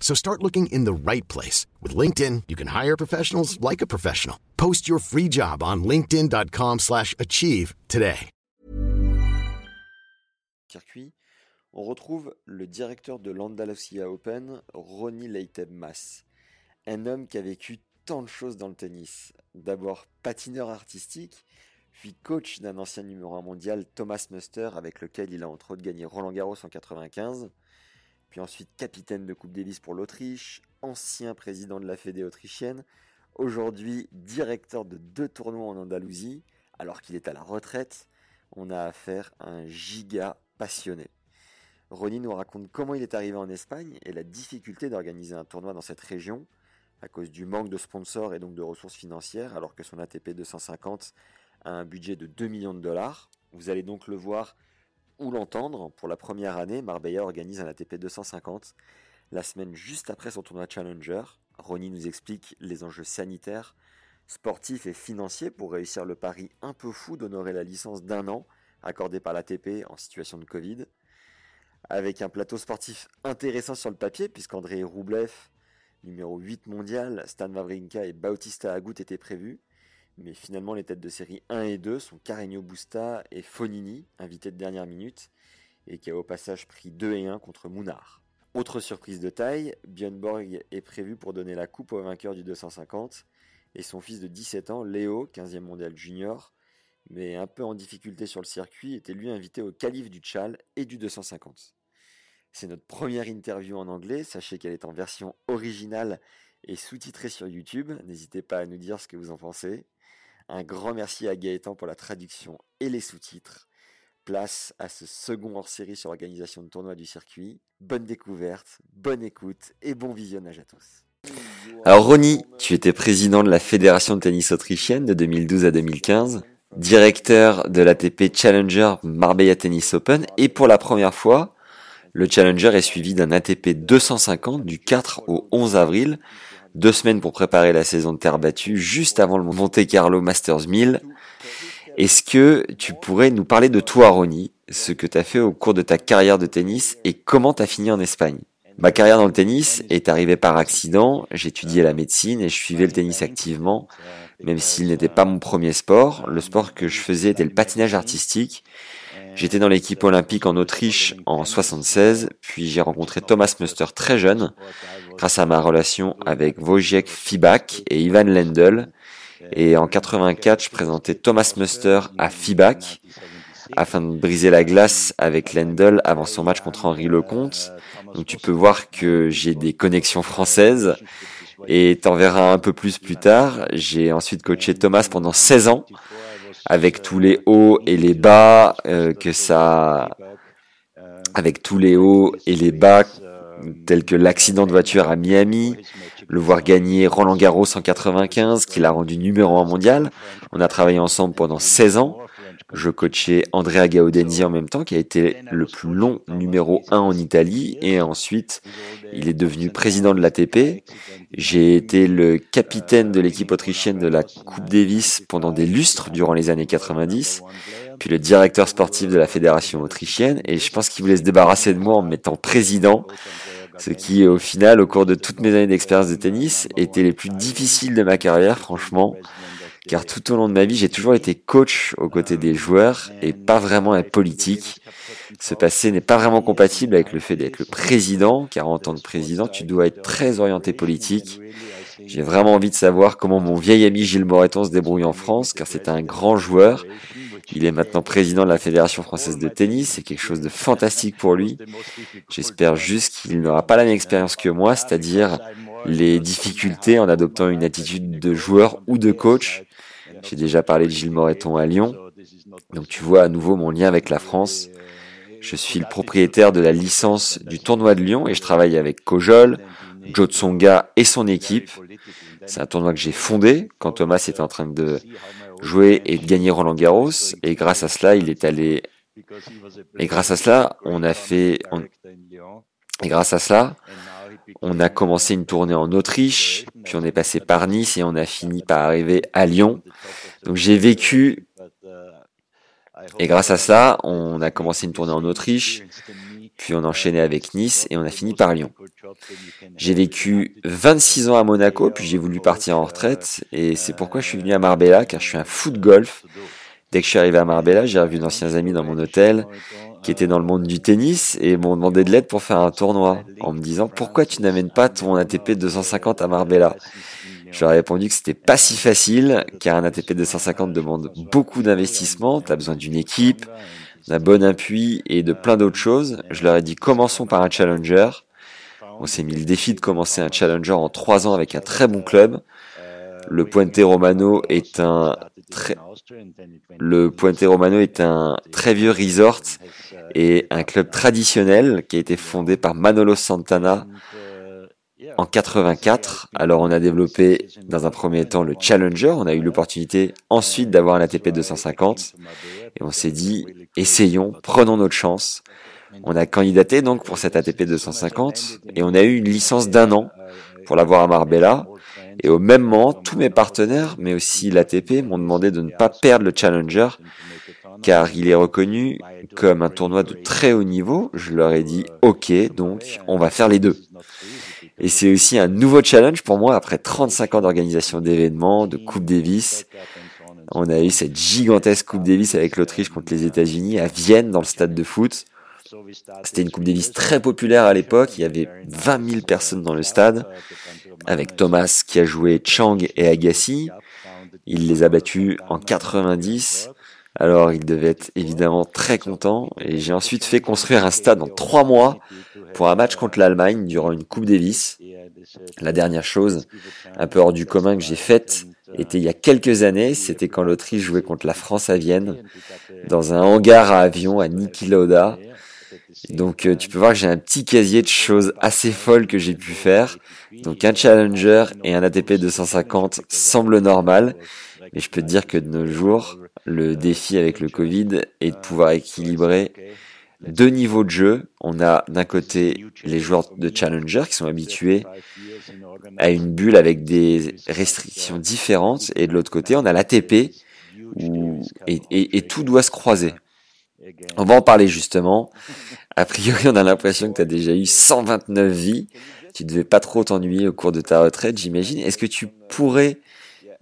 So start looking in the right place. With LinkedIn, you can hire professionals like a professional. Post your free job on linkedin.com slash achieve today. Circuit, on retrouve le directeur de l'Andalusia Open, Ronnie Leiteb Mas. Un homme qui a vécu tant de choses dans le tennis. D'abord patineur artistique, puis coach d'un ancien numéro 1 mondial, Thomas Muster, avec lequel il a entre autres gagné Roland Garros en 95 puis ensuite capitaine de Coupe Davis pour l'Autriche, ancien président de la Fédé autrichienne, aujourd'hui directeur de deux tournois en Andalousie, alors qu'il est à la retraite, on a affaire à un giga passionné. Ronnie nous raconte comment il est arrivé en Espagne et la difficulté d'organiser un tournoi dans cette région, à cause du manque de sponsors et donc de ressources financières, alors que son ATP 250 a un budget de 2 millions de dollars. Vous allez donc le voir ou l'entendre, pour la première année, Marbella organise un ATP 250 la semaine juste après son tournoi Challenger. Ronnie nous explique les enjeux sanitaires, sportifs et financiers pour réussir le pari un peu fou d'honorer la licence d'un an accordée par l'ATP en situation de Covid. Avec un plateau sportif intéressant sur le papier, puisqu'André Roublev, numéro 8 mondial, Stan Wawrinka et Bautista Agut étaient prévus. Mais finalement, les têtes de série 1 et 2 sont Carreño Busta et Fonini, invités de dernière minute, et qui a au passage pris 2 et 1 contre Mounard. Autre surprise de taille, Björn Borg est prévu pour donner la coupe au vainqueur du 250, et son fils de 17 ans, Léo, 15e mondial junior, mais un peu en difficulté sur le circuit, était lui invité au calife du Tchal et du 250. C'est notre première interview en anglais, sachez qu'elle est en version originale et sous-titrée sur YouTube, n'hésitez pas à nous dire ce que vous en pensez. Un grand merci à Gaëtan pour la traduction et les sous-titres. Place à ce second hors-série sur l'organisation de tournois du circuit. Bonne découverte, bonne écoute et bon visionnage à tous. Alors Ronnie, tu étais président de la Fédération de tennis autrichienne de 2012 à 2015, directeur de l'ATP Challenger Marbella Tennis Open et pour la première fois, le Challenger est suivi d'un ATP 250 du 4 au 11 avril deux semaines pour préparer la saison de terre battue, juste avant le Monte Carlo Masters 1000. Est-ce que tu pourrais nous parler de toi, Ronnie, ce que tu as fait au cours de ta carrière de tennis et comment tu as fini en Espagne? Ma carrière dans le tennis est arrivée par accident. J'étudiais la médecine et je suivais le tennis activement, même s'il n'était pas mon premier sport. Le sport que je faisais était le patinage artistique. J'étais dans l'équipe olympique en Autriche en 76, puis j'ai rencontré Thomas Muster très jeune grâce à ma relation avec Wojciech Fibak et Ivan Lendl. Et en 84, je présentais Thomas Muster à Fibak afin de briser la glace avec Lendl avant son match contre Henri Lecomte. Donc tu peux voir que j'ai des connexions françaises et t'en verras un peu plus plus tard. J'ai ensuite coaché Thomas pendant 16 ans avec tous les hauts et les bas euh, que ça avec tous les hauts et les bas tels que l'accident de voiture à Miami, le voir gagner Roland Garros en 95, qui l'a rendu numéro un mondial. On a travaillé ensemble pendant 16 ans. Je coachais Andrea Gaudenzi en même temps, qui a été le plus long numéro 1 en Italie. Et ensuite, il est devenu président de l'ATP. J'ai été le capitaine de l'équipe autrichienne de la Coupe Davis pendant des lustres durant les années 90 puis le directeur sportif de la fédération autrichienne, et je pense qu'il voulait se débarrasser de moi en me mettant président, ce qui, au final, au cours de toutes mes années d'expérience de tennis, était les plus difficiles de ma carrière, franchement, car tout au long de ma vie, j'ai toujours été coach aux côtés des joueurs et pas vraiment un politique. Ce passé n'est pas vraiment compatible avec le fait d'être le président, car en tant que président, tu dois être très orienté politique. J'ai vraiment envie de savoir comment mon vieil ami Gilles Moreton se débrouille en France, car c'est un grand joueur il est maintenant président de la Fédération française de tennis. C'est quelque chose de fantastique pour lui. J'espère juste qu'il n'aura pas la même expérience que moi, c'est-à-dire les difficultés en adoptant une attitude de joueur ou de coach. J'ai déjà parlé de Gilles Moreton à Lyon. Donc tu vois à nouveau mon lien avec la France. Je suis le propriétaire de la licence du tournoi de Lyon et je travaille avec Cojol, Joe Tsonga et son équipe. C'est un tournoi que j'ai fondé quand Thomas était en train de jouer et de gagner Roland Garros. Et grâce à cela, il est allé. Et grâce à cela, on a fait. Et grâce à cela, on a commencé une tournée en Autriche, puis on est passé par Nice et on a fini par arriver à Lyon. Donc j'ai vécu. Et grâce à cela, on a commencé une tournée en Autriche, puis on a enchaîné avec Nice et on a fini par Lyon. J'ai vécu 26 ans à Monaco, puis j'ai voulu partir en retraite et c'est pourquoi je suis venu à Marbella, car je suis un fou de golf. Dès que je suis arrivé à Marbella, j'ai revu d'anciens amis dans mon hôtel qui étaient dans le monde du tennis et m'ont demandé de l'aide pour faire un tournoi en me disant pourquoi tu n'amènes pas ton ATP 250 à Marbella? Je leur ai répondu que c'était pas si facile car un ATP 250 demande beaucoup d'investissement, tu as besoin d'une équipe, d'un bon appui et de plein d'autres choses. Je leur ai dit commençons par un challenger. On s'est mis le défi de commencer un challenger en trois ans avec un très bon club. Le Puente Romano est un très, le Puente Romano est un très vieux resort et un club traditionnel qui a été fondé par Manolo Santana en 84. Alors on a développé dans un premier temps le Challenger, on a eu l'opportunité ensuite d'avoir un ATP 250 et on s'est dit essayons, prenons notre chance. On a candidaté donc pour cet ATP 250 et on a eu une licence d'un an pour l'avoir à Marbella. Et au même moment, tous mes partenaires, mais aussi l'ATP, m'ont demandé de ne pas perdre le Challenger, car il est reconnu comme un tournoi de très haut niveau. Je leur ai dit, OK, donc on va faire les deux. Et c'est aussi un nouveau challenge pour moi après 35 ans d'organisation d'événements, de Coupe Davis. On a eu cette gigantesque Coupe Davis avec l'Autriche contre les États-Unis à Vienne dans le stade de foot. C'était une Coupe Davis très populaire à l'époque. Il y avait 20 000 personnes dans le stade avec Thomas qui a joué Chang et Agassi. Il les a battus en 90. Alors il devait être évidemment très content. Et j'ai ensuite fait construire un stade en trois mois pour un match contre l'Allemagne durant une Coupe Davis. La dernière chose, un peu hors du commun que j'ai faite, était il y a quelques années. C'était quand l'Autriche jouait contre la France à Vienne, dans un hangar à avion à Niki. Donc euh, tu peux voir que j'ai un petit casier de choses assez folles que j'ai pu faire. Donc un Challenger et un ATP 250 semblent normal, mais je peux te dire que de nos jours, le défi avec le Covid est de pouvoir équilibrer deux niveaux de jeu. On a d'un côté les joueurs de Challenger qui sont habitués à une bulle avec des restrictions différentes, et de l'autre côté, on a l'ATP où et, et tout doit se croiser. On va en parler justement. A priori, on a l'impression que tu as déjà eu 129 vies. Tu devais pas trop t'ennuyer au cours de ta retraite, j'imagine. Est-ce que tu pourrais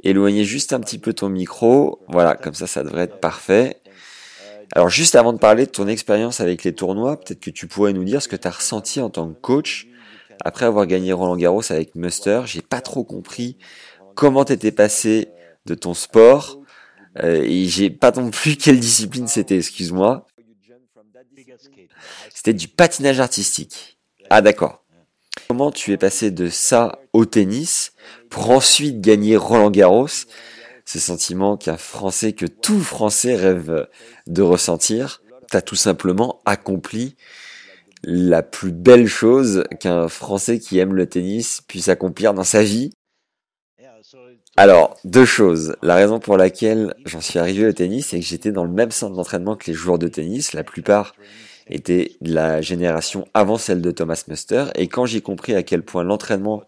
éloigner juste un petit peu ton micro? Voilà, comme ça, ça devrait être parfait. Alors, juste avant de parler de ton expérience avec les tournois, peut-être que tu pourrais nous dire ce que tu as ressenti en tant que coach après avoir gagné Roland Garros avec Muster. J'ai pas trop compris comment t'étais passé de ton sport et j'ai pas non plus quelle discipline c'était, excuse-moi. C'était du patinage artistique. Ah d'accord. Comment tu es passé de ça au tennis pour ensuite gagner Roland Garros? Ce sentiment qu'un Français, que tout Français rêve de ressentir. T'as tout simplement accompli la plus belle chose qu'un Français qui aime le tennis puisse accomplir dans sa vie? Alors, deux choses. La raison pour laquelle j'en suis arrivé au tennis, c'est que j'étais dans le même centre d'entraînement que les joueurs de tennis. La plupart étaient de la génération avant celle de Thomas Muster. Et quand j'ai compris à quel point l'entraînement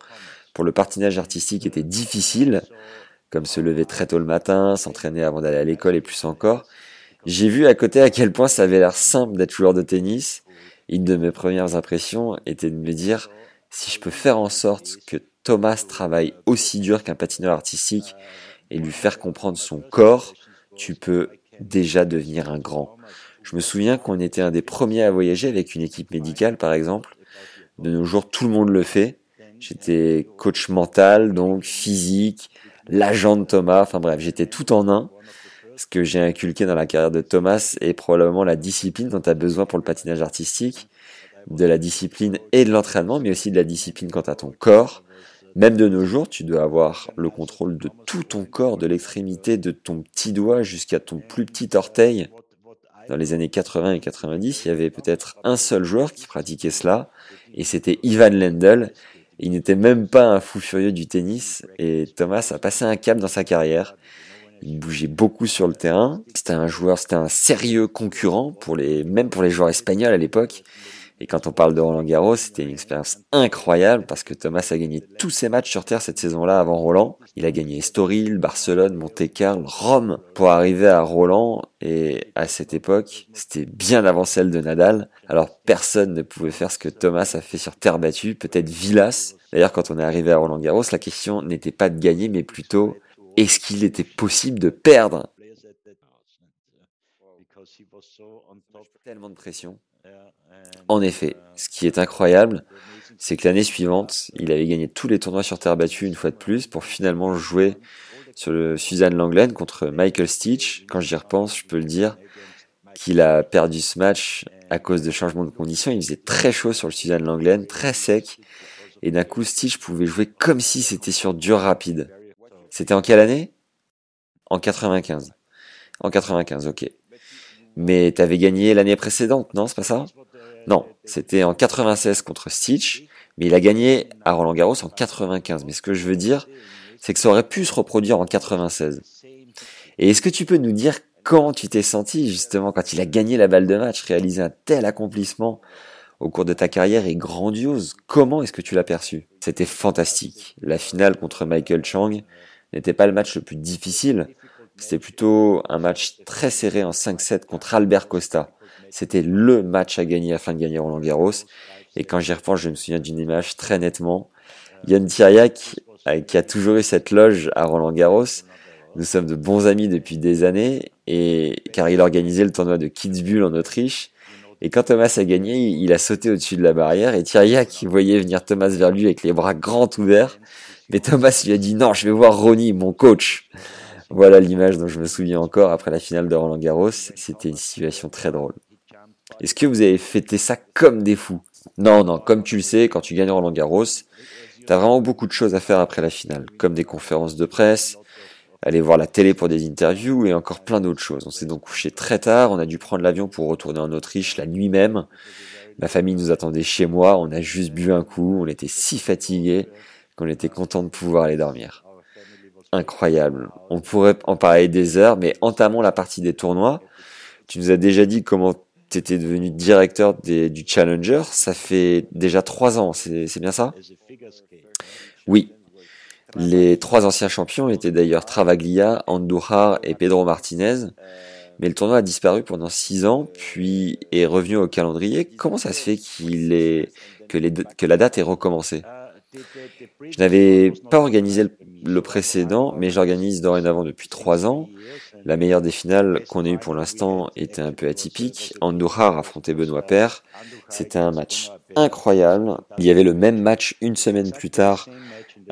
pour le patinage artistique était difficile, comme se lever très tôt le matin, s'entraîner avant d'aller à l'école et plus encore, j'ai vu à côté à quel point ça avait l'air simple d'être joueur de tennis. Une de mes premières impressions était de me dire, si je peux faire en sorte que Thomas travaille aussi dur qu'un patineur artistique et lui faire comprendre son corps, tu peux déjà devenir un grand. Je me souviens qu'on était un des premiers à voyager avec une équipe médicale, par exemple. De nos jours, tout le monde le fait. J'étais coach mental, donc physique, l'agent de Thomas, enfin bref, j'étais tout en un. Ce que j'ai inculqué dans la carrière de Thomas est probablement la discipline dont tu as besoin pour le patinage artistique, de la discipline et de l'entraînement, mais aussi de la discipline quant à ton corps, même de nos jours, tu dois avoir le contrôle de tout ton corps, de l'extrémité de ton petit doigt jusqu'à ton plus petit orteil. Dans les années 80 et 90, il y avait peut-être un seul joueur qui pratiquait cela, et c'était Ivan Lendl. Il n'était même pas un fou furieux du tennis et Thomas a passé un cap dans sa carrière. Il bougeait beaucoup sur le terrain. C'était un joueur, c'était un sérieux concurrent pour les, même pour les joueurs espagnols à l'époque. Et quand on parle de Roland Garros, c'était une expérience incroyable parce que Thomas a gagné tous ses matchs sur terre cette saison-là avant Roland. Il a gagné Estoril, Barcelone, Monte-Carlo, Rome pour arriver à Roland. Et à cette époque, c'était bien avant celle de Nadal. Alors personne ne pouvait faire ce que Thomas a fait sur terre battue, peut-être Villas. D'ailleurs, quand on est arrivé à Roland Garros, la question n'était pas de gagner, mais plutôt est-ce qu'il était possible de perdre? Tellement de pression. En effet, ce qui est incroyable, c'est que l'année suivante, il avait gagné tous les tournois sur terre battue une fois de plus pour finalement jouer sur le Suzanne Langlaine contre Michael Stitch. Quand j'y repense, je peux le dire qu'il a perdu ce match à cause de changements de conditions. Il faisait très chaud sur le Suzanne Langlaine, très sec. Et d'un coup, Stitch pouvait jouer comme si c'était sur dur rapide. C'était en quelle année? En 95. En 95, ok. Mais t'avais gagné l'année précédente, non C'est pas ça? Non, c'était en 96 contre Stitch, mais il a gagné à Roland Garros en 95. Mais ce que je veux dire, c'est que ça aurait pu se reproduire en 96. Et est-ce que tu peux nous dire quand tu t'es senti justement quand il a gagné la balle de match, réalisé un tel accomplissement au cours de ta carrière est grandiose. Comment est-ce que tu l'as perçu? C'était fantastique. La finale contre Michael Chang n'était pas le match le plus difficile, c'était plutôt un match très serré en 5-7 contre Albert Costa. C'était le match à gagner afin de gagner Roland Garros. Et quand j'y repense, je me souviens d'une image très nettement. Yann Thiriac, euh, qui a toujours eu cette loge à Roland Garros, nous sommes de bons amis depuis des années, et car il organisait le tournoi de Kitzbühel en Autriche. Et quand Thomas a gagné, il a sauté au-dessus de la barrière, et Thiriac voyait venir Thomas vers lui avec les bras grands ouverts. Mais Thomas lui a dit non, je vais voir Ronnie, mon coach. Voilà l'image dont je me souviens encore après la finale de Roland Garros. C'était une situation très drôle. Est-ce que vous avez fêté ça comme des fous? Non, non, comme tu le sais, quand tu gagnes Roland Garros, t'as vraiment beaucoup de choses à faire après la finale, comme des conférences de presse, aller voir la télé pour des interviews et encore plein d'autres choses. On s'est donc couché très tard, on a dû prendre l'avion pour retourner en Autriche la nuit même. Ma famille nous attendait chez moi, on a juste bu un coup, on était si fatigués qu'on était content de pouvoir aller dormir incroyable. On pourrait en parler des heures, mais entamons la partie des tournois. Tu nous as déjà dit comment tu étais devenu directeur du Challenger. Ça fait déjà trois ans, c'est bien ça? Oui. Les trois anciens champions étaient d'ailleurs Travaglia, Andújar et Pedro Martinez. Mais le tournoi a disparu pendant six ans, puis est revenu au calendrier. Comment ça se fait qu'il est, que, que la date est recommencée je n'avais pas organisé le précédent, mais j'organise dorénavant depuis trois ans. La meilleure des finales qu'on ait eu pour l'instant était un peu atypique. Andouhar affrontait Benoît Père. C'était un match incroyable. Il y avait le même match une semaine plus tard.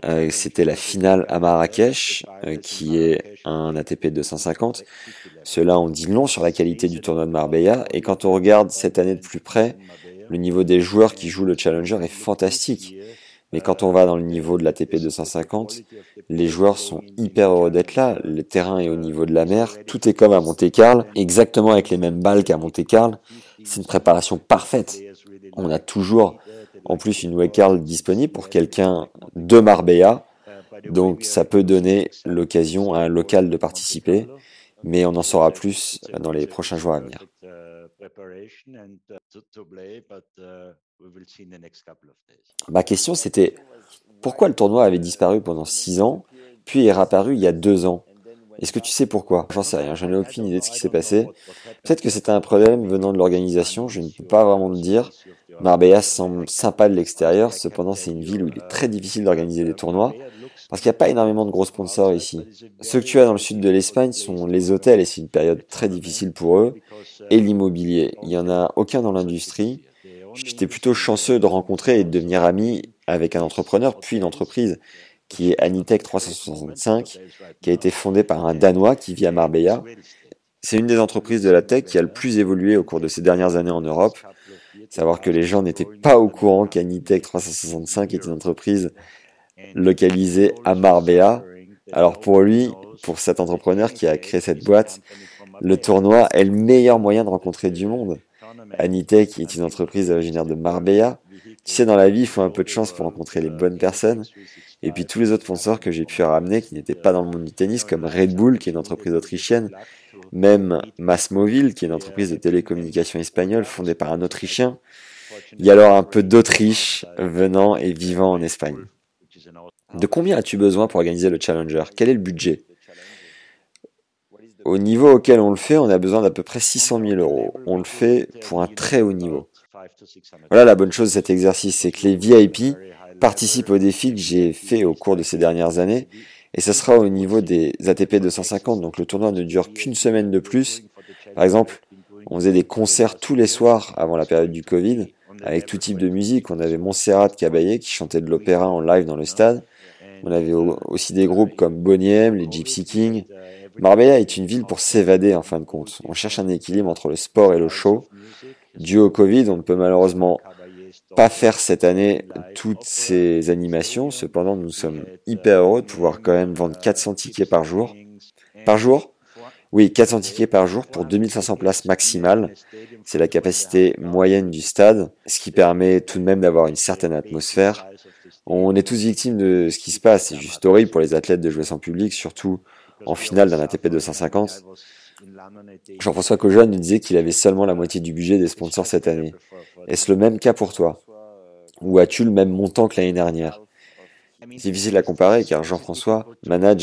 Euh, c'était la finale à Marrakech, euh, qui est un ATP 250. Cela on dit long sur la qualité du tournoi de Marbella. Et quand on regarde cette année de plus près, le niveau des joueurs qui jouent le Challenger est fantastique. Mais quand on va dans le niveau de l'ATP 250, les joueurs sont hyper heureux d'être là. Le terrain est au niveau de la mer. Tout est comme à Monte-Carlo, exactement avec les mêmes balles qu'à Monte-Carlo. C'est une préparation parfaite. On a toujours, en plus, une wake disponible pour quelqu'un de Marbella. Donc, ça peut donner l'occasion à un local de participer. Mais on en saura plus dans les prochains jours à venir. Ma question c'était pourquoi le tournoi avait disparu pendant six ans, puis est réapparu il y a deux ans? Est-ce que tu sais pourquoi? J'en sais rien, j'en ai aucune idée de ce qui s'est passé. Peut-être que c'était un problème venant de l'organisation, je ne peux pas vraiment le dire. Marbella semble sympa de l'extérieur, cependant c'est une ville où il est très difficile d'organiser des tournois. Parce qu'il n'y a pas énormément de gros sponsors ici. Ceux que tu as dans le sud de l'Espagne sont les hôtels et c'est une période très difficile pour eux. Et l'immobilier. Il n'y en a aucun dans l'industrie. J'étais plutôt chanceux de rencontrer et de devenir ami avec un entrepreneur, puis une entreprise qui est Anitech 365, qui a été fondée par un Danois qui vit à Marbella. C'est une des entreprises de la tech qui a le plus évolué au cours de ces dernières années en Europe. Savoir que les gens n'étaient pas au courant qu'Anitech 365 est une entreprise localisé à Marbella. Alors pour lui, pour cet entrepreneur qui a créé cette boîte, le tournoi est le meilleur moyen de rencontrer du monde. Anitech est une entreprise originaire de Marbella Tu sais, dans la vie, il faut un peu de chance pour rencontrer les bonnes personnes. Et puis tous les autres sponsors que j'ai pu ramener qui n'étaient pas dans le monde du tennis, comme Red Bull, qui est une entreprise autrichienne, même Massmovil, qui est une entreprise de télécommunications espagnole fondée par un Autrichien. Il y a alors un peu d'Autriche venant et vivant en Espagne. De combien as-tu besoin pour organiser le Challenger? Quel est le budget? Au niveau auquel on le fait, on a besoin d'à peu près 600 000 euros. On le fait pour un très haut niveau. Voilà la bonne chose de cet exercice, c'est que les VIP participent au défi que j'ai fait au cours de ces dernières années, et ce sera au niveau des ATP 250, donc le tournoi ne dure qu'une semaine de plus. Par exemple, on faisait des concerts tous les soirs avant la période du Covid, avec tout type de musique. On avait Montserrat Caballé qui chantait de l'opéra en live dans le stade. On avait aussi des groupes comme Bonnie les Gypsy Kings. Marbella est une ville pour s'évader en fin de compte. On cherche un équilibre entre le sport et le show. Dû au Covid, on ne peut malheureusement pas faire cette année toutes ces animations. Cependant, nous sommes hyper heureux de pouvoir quand même vendre 400 tickets par jour. Par jour? Oui, 400 tickets par jour pour 2500 places maximales. C'est la capacité moyenne du stade, ce qui permet tout de même d'avoir une certaine atmosphère. On est tous victimes de ce qui se passe. C'est juste horrible pour les athlètes de jouer sans public, surtout en finale d'un ATP 250. Jean-François Cojeune nous disait qu'il avait seulement la moitié du budget des sponsors cette année. Est-ce le même cas pour toi? Ou as-tu le même montant que l'année dernière? Difficile à comparer car Jean-François manage.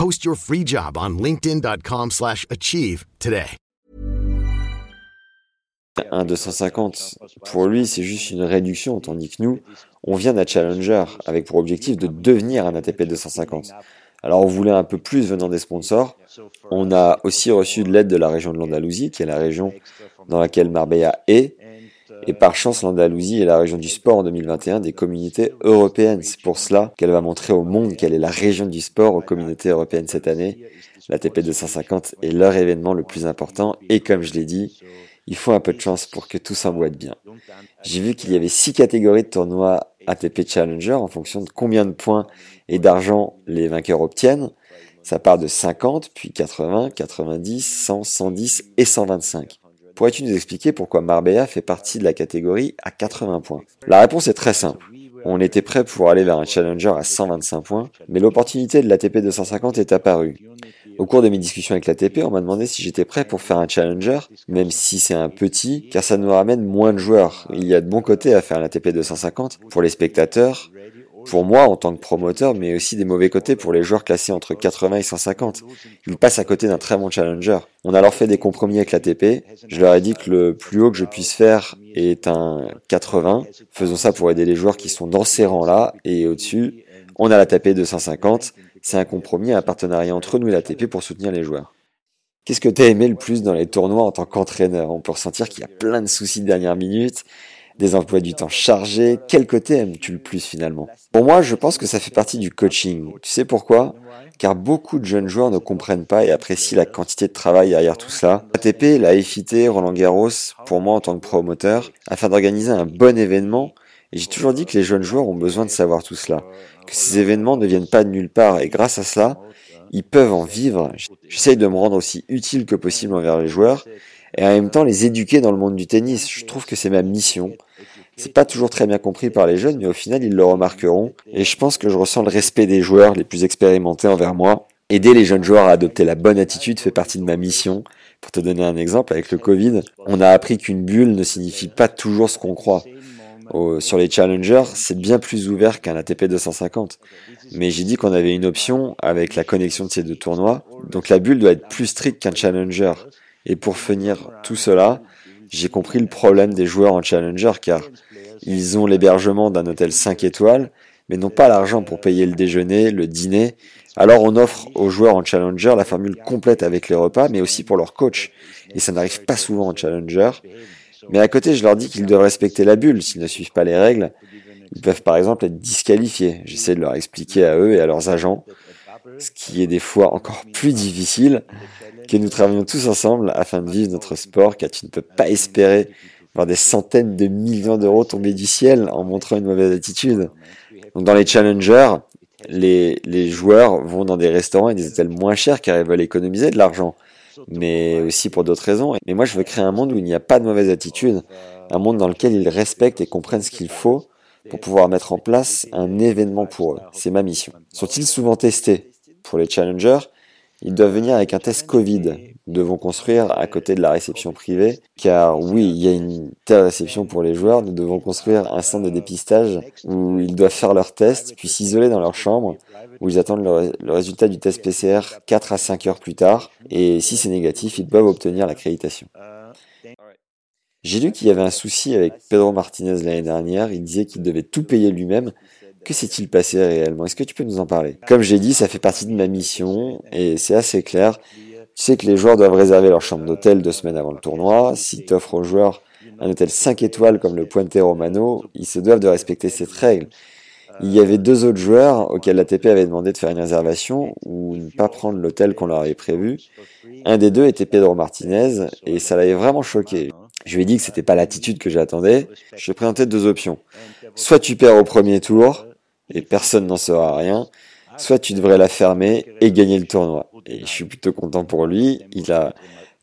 Post your free job on linkedin.com/achieve today. Un 250 pour lui, c'est juste une réduction tandis que nous, on vient d'un challenger avec pour objectif de devenir un ATP 250. Alors on voulait un peu plus venant des sponsors? On a aussi reçu de l'aide de la région de l'Andalousie, qui est la région dans laquelle Marbella est. Et par chance, l'Andalousie est la région du sport en 2021 des communautés européennes. C'est pour cela qu'elle va montrer au monde qu'elle est la région du sport aux communautés européennes cette année. La TP 250 est leur événement le plus important. Et comme je l'ai dit, il faut un peu de chance pour que tout s'emboîte bien. J'ai vu qu'il y avait six catégories de tournois ATP Challenger en fonction de combien de points et d'argent les vainqueurs obtiennent. Ça part de 50, puis 80, 90, 100, 110 et 125. Pourrais-tu nous expliquer pourquoi Marbella fait partie de la catégorie à 80 points? La réponse est très simple. On était prêt pour aller vers un challenger à 125 points, mais l'opportunité de l'ATP 250 est apparue. Au cours de mes discussions avec l'ATP, on m'a demandé si j'étais prêt pour faire un challenger, même si c'est un petit, car ça nous ramène moins de joueurs. Il y a de bons côtés à faire l'ATP 250 pour les spectateurs, pour moi en tant que promoteur, mais aussi des mauvais côtés pour les joueurs classés entre 80 et 150. Ils passent à côté d'un très bon challenger. On a alors fait des compromis avec l'ATP. Je leur ai dit que le plus haut que je puisse faire est un 80. Faisons ça pour aider les joueurs qui sont dans ces rangs-là. Et au-dessus, on a l'ATP 250. C'est un compromis, un partenariat entre nous et l'ATP pour soutenir les joueurs. Qu'est-ce que tu as aimé le plus dans les tournois en tant qu'entraîneur? On peut ressentir qu'il y a plein de soucis de dernière minute des emplois du temps chargés. Quel côté aimes-tu le plus finalement? Pour moi, je pense que ça fait partie du coaching. Tu sais pourquoi? Car beaucoup de jeunes joueurs ne comprennent pas et apprécient la quantité de travail derrière tout cela. ATP l'a FIT, Roland Garros, pour moi en tant que promoteur, afin d'organiser un bon événement. J'ai toujours dit que les jeunes joueurs ont besoin de savoir tout cela, que ces événements ne viennent pas de nulle part. Et grâce à cela, ils peuvent en vivre. J'essaye de me rendre aussi utile que possible envers les joueurs et en même temps les éduquer dans le monde du tennis. Je trouve que c'est ma mission. C'est pas toujours très bien compris par les jeunes, mais au final ils le remarqueront. Et je pense que je ressens le respect des joueurs les plus expérimentés envers moi. Aider les jeunes joueurs à adopter la bonne attitude fait partie de ma mission. Pour te donner un exemple, avec le Covid, on a appris qu'une bulle ne signifie pas toujours ce qu'on croit. sur les challengers, c'est bien plus ouvert qu'un ATP 250. Mais j'ai dit qu'on avait une option avec la connexion de ces deux tournois. Donc la bulle doit être plus stricte qu'un challenger. Et pour finir tout cela, j'ai compris le problème des joueurs en Challenger car ils ont l'hébergement d'un hôtel 5 étoiles, mais n'ont pas l'argent pour payer le déjeuner, le dîner. Alors on offre aux joueurs en Challenger la formule complète avec les repas, mais aussi pour leur coach. Et ça n'arrive pas souvent en Challenger. Mais à côté, je leur dis qu'ils doivent respecter la bulle s'ils ne suivent pas les règles. Ils peuvent par exemple être disqualifiés. J'essaie de leur expliquer à eux et à leurs agents, ce qui est des fois encore plus difficile, que nous travaillons tous ensemble afin de vivre notre sport, car tu ne peux pas espérer voir des centaines de millions d'euros tomber du ciel en montrant une mauvaise attitude. Donc dans les challengers, les, les joueurs vont dans des restaurants et des hôtels moins chers car ils veulent économiser de l'argent, mais aussi pour d'autres raisons. Mais moi, je veux créer un monde où il n'y a pas de mauvaise attitude, un monde dans lequel ils respectent et comprennent ce qu'il faut pour pouvoir mettre en place un événement pour eux. C'est ma mission. Sont-ils souvent testés? Pour les challengers, ils doivent venir avec un test Covid. Nous devons construire à côté de la réception privée, car oui, il y a une telle réception pour les joueurs. Nous devons construire un centre de dépistage où ils doivent faire leur test, puis s'isoler dans leur chambre, où ils attendent le, résultat du test PCR 4 à 5 heures plus tard. Et si c'est négatif, ils doivent obtenir l'accréditation. J'ai lu qu'il y avait un souci avec Pedro Martinez l'année dernière. Il disait qu'il devait tout payer lui-même. Que s'est-il passé réellement? Est-ce que tu peux nous en parler? Comme j'ai dit, ça fait partie de ma mission et c'est assez clair. Tu sais que les joueurs doivent réserver leur chambre d'hôtel deux semaines avant le tournoi. Si tu offres aux joueurs un hôtel 5 étoiles comme le Puente Romano, ils se doivent de respecter cette règle. Il y avait deux autres joueurs auxquels l'ATP avait demandé de faire une réservation ou ne pas prendre l'hôtel qu'on leur avait prévu. Un des deux était Pedro Martinez et ça l'avait vraiment choqué. Je lui ai dit que c'était pas l'attitude que j'attendais. Je lui ai présenté deux options. Soit tu perds au premier tour et personne n'en saura rien, soit tu devrais la fermer et gagner le tournoi. Et je suis plutôt content pour lui. Il a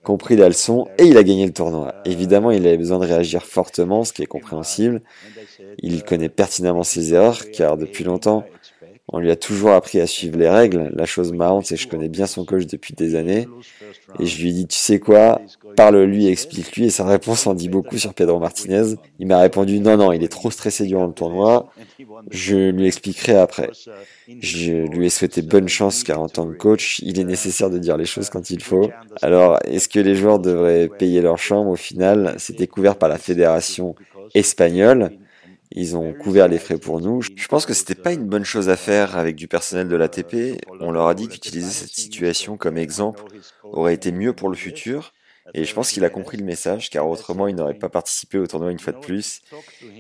compris la leçon et il a gagné le tournoi. Évidemment, il avait besoin de réagir fortement, ce qui est compréhensible. Il connaît pertinemment ses erreurs, car depuis longtemps, on lui a toujours appris à suivre les règles. La chose marrante, c'est que je connais bien son coach depuis des années. Et je lui ai tu sais quoi, parle-lui, explique-lui. Et sa réponse en dit beaucoup sur Pedro Martinez. Il m'a répondu, non, non, il est trop stressé durant le tournoi. Je lui expliquerai après. Je lui ai souhaité bonne chance car en tant que coach, il est nécessaire de dire les choses quand il faut. Alors, est-ce que les joueurs devraient payer leur chambre Au final, c'était couvert par la fédération espagnole. Ils ont couvert les frais pour nous. Je pense que c'était pas une bonne chose à faire avec du personnel de l'ATP. On leur a dit qu'utiliser cette situation comme exemple aurait été mieux pour le futur. Et je pense qu'il a compris le message, car autrement il n'aurait pas participé au tournoi une fois de plus.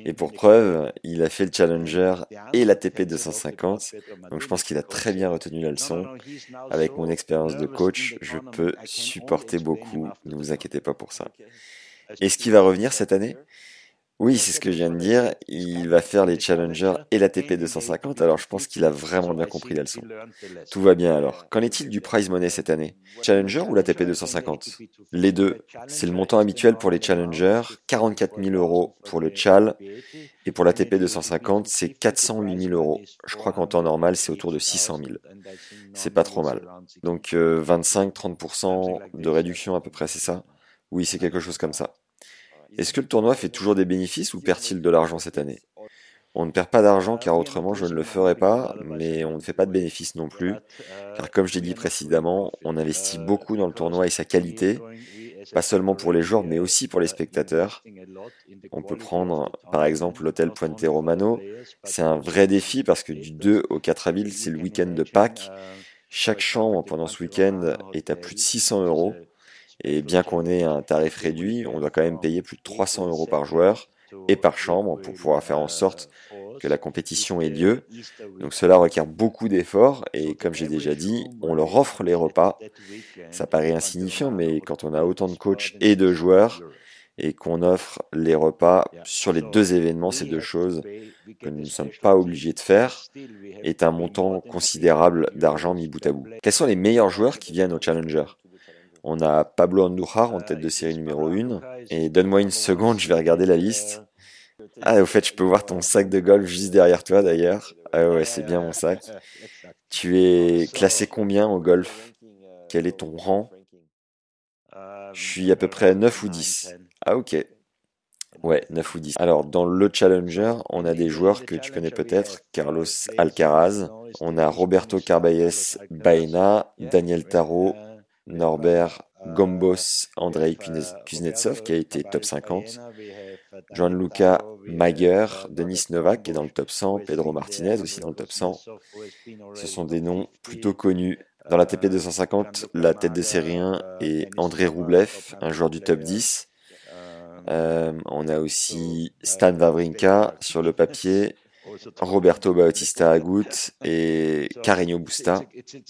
Et pour preuve, il a fait le Challenger et l'ATP 250. Donc je pense qu'il a très bien retenu la leçon. Avec mon expérience de coach, je peux supporter beaucoup. Ne vous inquiétez pas pour ça. Est-ce qu'il va revenir cette année? Oui, c'est ce que je viens de dire. Il va faire les challengers et la TP 250, alors je pense qu'il a vraiment bien compris la leçon. Tout va bien alors. Qu'en est-il du prize money cette année? Challenger ou la TP 250 Les deux. C'est le montant habituel pour les challengers, 44 000 euros pour le chal, et pour la TP 250, c'est 408 000 euros. Je crois qu'en temps normal, c'est autour de 600 000. C'est pas trop mal. Donc 25-30% euh, de réduction à peu près, c'est ça? Oui, c'est quelque chose comme ça. Est-ce que le tournoi fait toujours des bénéfices ou perd-il de l'argent cette année? On ne perd pas d'argent car autrement je ne le ferais pas, mais on ne fait pas de bénéfices non plus, car comme je l'ai dit précédemment, on investit beaucoup dans le tournoi et sa qualité, pas seulement pour les joueurs mais aussi pour les spectateurs. On peut prendre par exemple l'hôtel Puente Romano, c'est un vrai défi parce que du 2 au 4 avril c'est le week-end de Pâques. Chaque chambre pendant ce week-end est à plus de 600 euros. Et bien qu'on ait un tarif réduit, on doit quand même payer plus de 300 euros par joueur et par chambre pour pouvoir faire en sorte que la compétition ait lieu. Donc cela requiert beaucoup d'efforts et comme j'ai déjà dit, on leur offre les repas. Ça paraît insignifiant, mais quand on a autant de coachs et de joueurs et qu'on offre les repas sur les deux événements, ces deux choses que nous ne sommes pas obligés de faire, est un montant considérable d'argent mis bout à bout. Quels sont les meilleurs joueurs qui viennent au Challenger? On a Pablo Andújar en tête de série numéro 1. Et donne-moi une seconde, je vais regarder la liste. Ah, au fait, je peux voir ton sac de golf juste derrière toi d'ailleurs. Ah ouais, c'est bien mon sac. Tu es classé combien au golf? Quel est ton rang? Je suis à peu près 9 ou 10. Ah ok. Ouais, 9 ou 10. Alors, dans le Challenger, on a des joueurs que tu connais peut-être. Carlos Alcaraz. On a Roberto Carballes Baena, Daniel Tarot, Norbert Gombos, Andrei Kuznetsov qui a été top 50, Jean-Luca Mayer, Denis Novak qui est dans le top 100, Pedro Martinez aussi dans le top 100. Ce sont des noms plutôt connus. Dans la TP 250, la tête de série 1 est André Roublev, un joueur du top 10. Euh, on a aussi Stan Wawrinka sur le papier, Roberto Bautista Agut et Carreño Busta.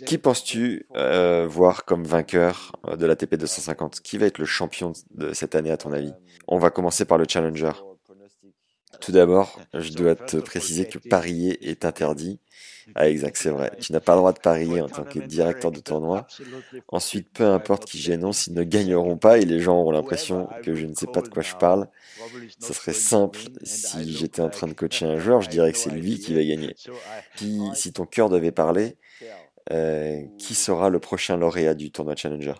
Qui penses-tu euh, voir comme vainqueur de l'ATP 250 Qui va être le champion de cette année à ton avis? On va commencer par le challenger. Tout d'abord, je dois te préciser que parier est interdit. Ah exact, c'est vrai. Tu n'as pas le droit de parier en tant que directeur de tournoi. Ensuite, peu importe qui j'énonce, ils ne gagneront pas et les gens auront l'impression que je ne sais pas de quoi je parle. Ce serait simple. Si j'étais en train de coacher un joueur, je dirais que c'est lui qui va gagner. Puis, si ton cœur devait parler, euh, qui sera le prochain lauréat du tournoi Challenger?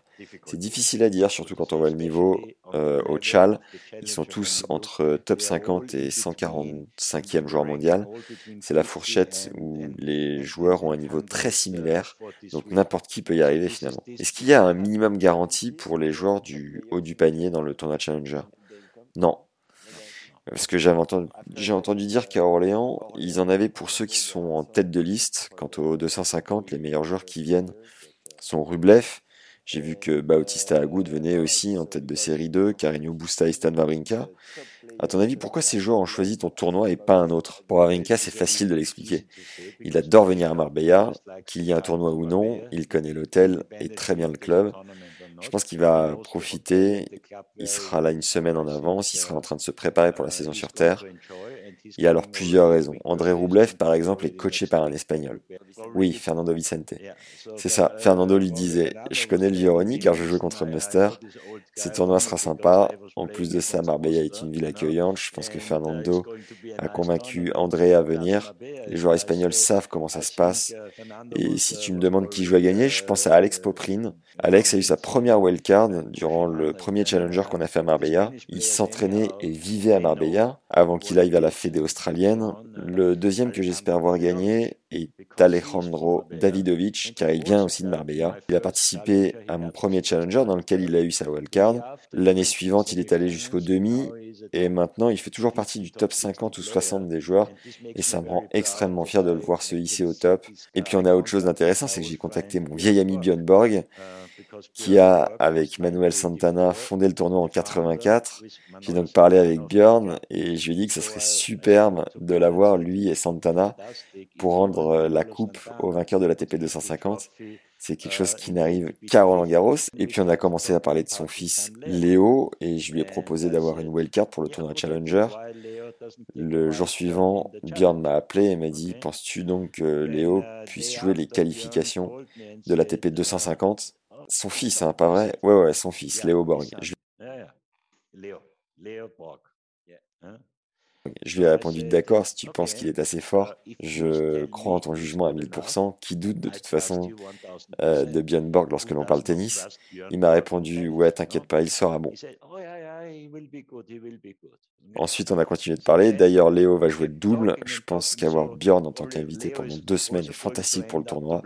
C'est difficile à dire, surtout quand on voit le niveau euh, au Chal. Ils sont tous entre top 50 et 145e joueur mondial. C'est la fourchette où les joueurs ont un niveau très similaire, donc n'importe qui peut y arriver finalement. Est-ce qu'il y a un minimum garanti pour les joueurs du haut du panier dans le tournoi Challenger? Non, parce que j'avais entendu, j'ai entendu dire qu'à Orléans, ils en avaient pour ceux qui sont en tête de liste. Quant aux 250, les meilleurs joueurs qui viennent sont Rublev. J'ai vu que Bautista Agut venait aussi en tête de série 2, Carreño Busta et Stan Wawrinka. À ton avis, pourquoi ces joueurs ont choisi ton tournoi et pas un autre? Pour Wawrinka, c'est facile de l'expliquer. Il adore venir à Marbella, qu'il y ait un tournoi ou non, il connaît l'hôtel et très bien le club. Je pense qu'il va profiter. Il sera là une semaine en avance. Il sera en train de se préparer pour la saison sur Terre. Il y a alors plusieurs raisons. André Roublev, par exemple, est coaché par un Espagnol. Oui, Fernando Vicente. C'est ça. Fernando lui disait Je connais le Gironi car je joue contre Muster. Ce tournoi sera sympa. En plus de ça, Marbella est une ville accueillante. Je pense que Fernando a convaincu André à venir. Les joueurs espagnols savent comment ça se passe. Et si tu me demandes qui joue à gagner, je pense à Alex Poprine. Alex a eu sa première wildcard durant le premier challenger qu'on a fait à Marbella. Il s'entraînait et vivait à Marbella avant qu'il aille à la Fédé australienne. Le deuxième que j'espère voir gagner est Alejandro Davidovic, car il vient aussi de Marbella. Il a participé à mon premier challenger dans lequel il a eu sa wildcard. L'année suivante, il est allé jusqu'au demi, et maintenant, il fait toujours partie du top 50 ou 60 des joueurs, et ça me rend extrêmement fier de le voir se hisser au top. Et puis, on a autre chose d'intéressant, c'est que j'ai contacté mon vieil ami Björn Borg, qui a, avec Manuel Santana, fondé le tournoi en 84. J'ai donc parlé avec Björn et je lui ai dit que ce serait superbe de l'avoir, lui et Santana, pour rendre la coupe au vainqueur de la TP 250. C'est quelque chose qui n'arrive qu'à Roland Garros. Et puis on a commencé à parler de son fils Léo et je lui ai proposé d'avoir une wildcard pour le tournoi Challenger. Le jour suivant, Björn m'a appelé et m'a dit Penses-tu donc que Léo puisse jouer les qualifications de la TP 250 son fils, hein, pas vrai? Ouais, ouais, son fils, Léo Borg. Je... Hein? Je lui ai répondu d'accord, si tu penses qu'il est assez fort, je crois en ton jugement à 1000%. Qui doute de toute façon euh, de Björn Borg lorsque l'on parle tennis? Il m'a répondu Ouais, t'inquiète pas, il sera bon. Ensuite, on a continué de parler. D'ailleurs, Léo va jouer double. Je pense qu'avoir Bjorn en tant qu'invité pendant deux semaines est fantastique pour le tournoi.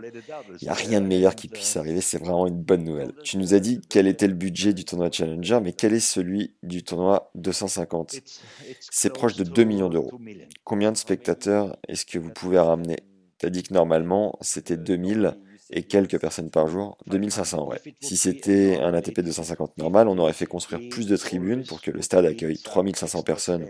Il n'y a rien de meilleur qui puisse arriver. C'est vraiment une bonne nouvelle. Tu nous as dit quel était le budget du tournoi Challenger, mais quel est celui du tournoi 250 C'est proche de 2 millions d'euros. Combien de spectateurs est-ce que vous pouvez ramener? Tu as dit que normalement, c'était 2000 et quelques personnes par jour, 2500 ouais. Si c'était un ATP 250 normal, on aurait fait construire plus de tribunes pour que le stade accueille 3500 personnes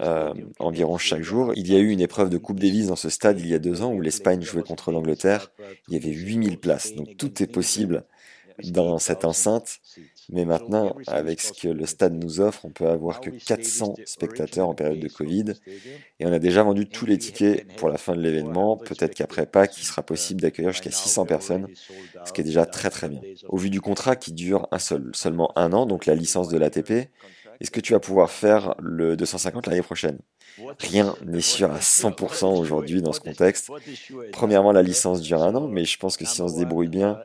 euh, environ chaque jour. Il y a eu une épreuve de Coupe Davis dans ce stade il y a deux ans où l'Espagne jouait contre l'Angleterre. Il y avait 8000 places, donc tout est possible dans cette enceinte. Mais maintenant, avec ce que le stade nous offre, on peut avoir que 400 spectateurs en période de Covid. Et on a déjà vendu tous les tickets pour la fin de l'événement. Peut-être qu'après Pâques, il sera possible d'accueillir jusqu'à 600 personnes, ce qui est déjà très très bien. Au vu du contrat qui dure un seul, seulement un an, donc la licence de l'ATP, est-ce que tu vas pouvoir faire le 250 l'année prochaine? Rien n'est sûr à 100% aujourd'hui dans ce contexte. Premièrement, la licence dure un an, mais je pense que si on se débrouille bien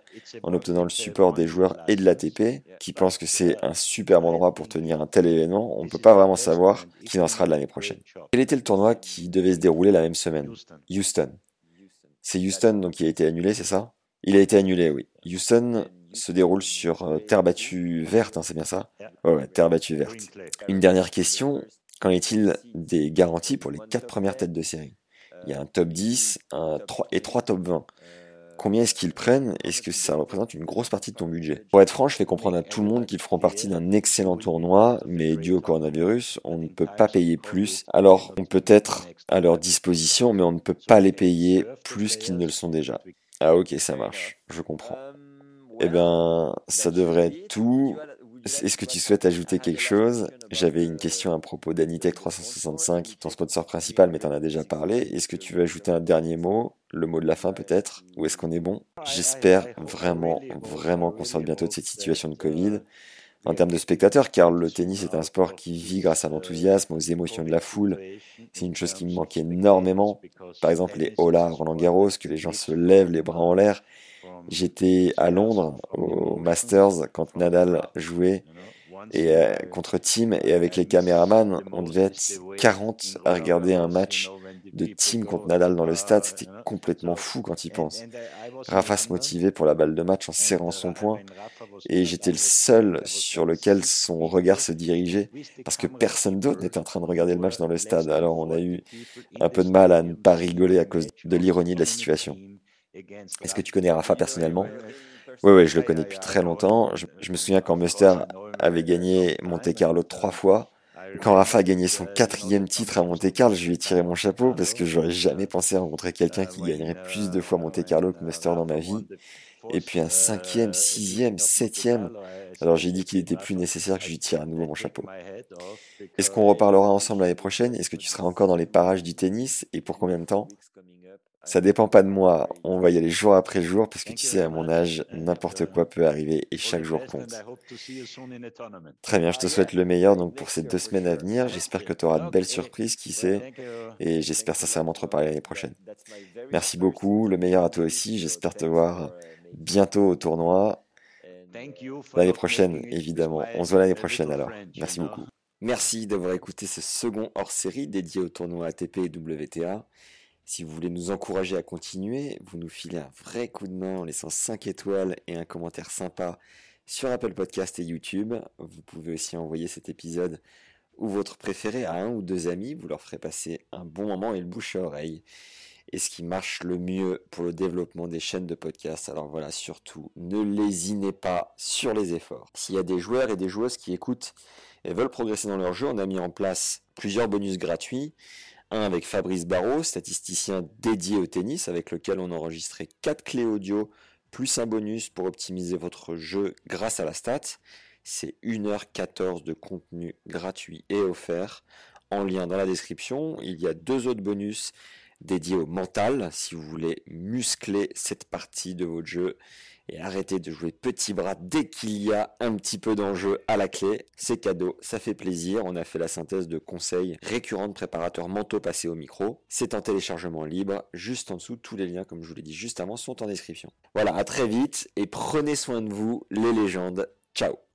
en obtenant le support des joueurs et de l'ATP, qui pensent que c'est un superbe endroit pour tenir un tel événement, on ne peut pas vraiment savoir qui en sera de l'année prochaine. Quel était le tournoi qui devait se dérouler la même semaine? Houston. C'est Houston donc qui a été annulé, c'est ça? Il a été annulé, oui. Houston se déroule sur euh, terre battue verte, hein, c'est bien ça? Ouais, terre battue verte. Une dernière question, Qu'en est-il des garanties pour les quatre premières têtes de série? Il y a un top 10 un 3, et trois top 20. combien est-ce qu'ils prennent? Est-ce que ça représente une grosse partie de ton budget? Pour être franc, je fais comprendre à tout le monde qu'ils feront partie d'un excellent tournoi, mais dû au coronavirus, on ne peut pas payer plus. Alors, on peut être à leur disposition, mais on ne peut pas les payer plus qu'ils ne le sont déjà. Ah ok, ça marche, je comprends. Eh bien, ça devrait être tout. Est-ce que tu souhaites ajouter quelque chose J'avais une question à propos d'Anitech 365, ton sponsor principal, mais tu en as déjà parlé. Est-ce que tu veux ajouter un dernier mot Le mot de la fin peut-être Ou est-ce qu'on est bon J'espère vraiment, vraiment qu'on sorte bientôt de cette situation de Covid. En termes de spectateurs, car le tennis est un sport qui vit grâce à l'enthousiasme, aux émotions de la foule. C'est une chose qui me manque énormément. Par exemple, les hola Roland Garros, que les gens se lèvent les bras en l'air. J'étais à Londres au Masters quand Nadal jouait et euh, contre Team et avec les caméramans, on devait être 40 à regarder un match de Team contre Nadal dans le stade. C'était complètement fou quand il pense. Rafa se motivait pour la balle de match en serrant son poing et j'étais le seul sur lequel son regard se dirigeait parce que personne d'autre n'était en train de regarder le match dans le stade. Alors on a eu un peu de mal à ne pas rigoler à cause de l'ironie de la situation. Est-ce que tu connais Rafa personnellement? Oui, oui, je le connais depuis très longtemps. Je, me souviens quand Muster avait gagné Monte Carlo trois fois. Quand Rafa a gagné son quatrième titre à Monte Carlo, je lui ai tiré mon chapeau parce que j'aurais jamais pensé rencontrer quelqu'un qui gagnerait plus de fois Monte Carlo que Muster dans ma vie. Et puis un cinquième, sixième, septième. Alors j'ai dit qu'il était plus nécessaire que je lui tire à nouveau mon chapeau. Est-ce qu'on reparlera ensemble l'année prochaine? Est-ce que tu seras encore dans les parages du tennis? Et pour combien de temps ça dépend pas de moi. On va y aller jour après jour parce que tu sais, à mon âge, n'importe quoi peut arriver et chaque jour compte. Très bien, je te souhaite le meilleur donc pour ces deux semaines à venir. J'espère que tu auras de belles surprises, qui sait, et j'espère sincèrement te reparler l'année prochaine. Merci beaucoup, le meilleur à toi aussi. J'espère te voir bientôt au tournoi. L'année prochaine, évidemment. On se voit l'année prochaine alors. Merci beaucoup. Merci d'avoir écouté ce second hors-série dédié au tournoi ATP et WTA. Si vous voulez nous encourager à continuer, vous nous filez un vrai coup de main en laissant 5 étoiles et un commentaire sympa sur Apple Podcast et YouTube. Vous pouvez aussi envoyer cet épisode ou votre préféré à un ou deux amis, vous leur ferez passer un bon moment et le bouche à oreille. Et ce qui marche le mieux pour le développement des chaînes de podcast. Alors voilà, surtout, ne lésinez pas sur les efforts. S'il y a des joueurs et des joueuses qui écoutent et veulent progresser dans leur jeu, on a mis en place plusieurs bonus gratuits un avec Fabrice Barrault, statisticien dédié au tennis, avec lequel on a enregistré 4 clés audio, plus un bonus pour optimiser votre jeu grâce à la stat. C'est 1h14 de contenu gratuit et offert. En lien dans la description, il y a deux autres bonus dédiés au mental, si vous voulez muscler cette partie de votre jeu et arrêtez de jouer petit bras dès qu'il y a un petit peu d'enjeu à la clé. C'est cadeau, ça fait plaisir. On a fait la synthèse de conseils récurrents de préparateurs mentaux passés au micro. C'est en téléchargement libre, juste en dessous. Tous les liens, comme je vous l'ai dit juste avant, sont en description. Voilà, à très vite et prenez soin de vous, les légendes. Ciao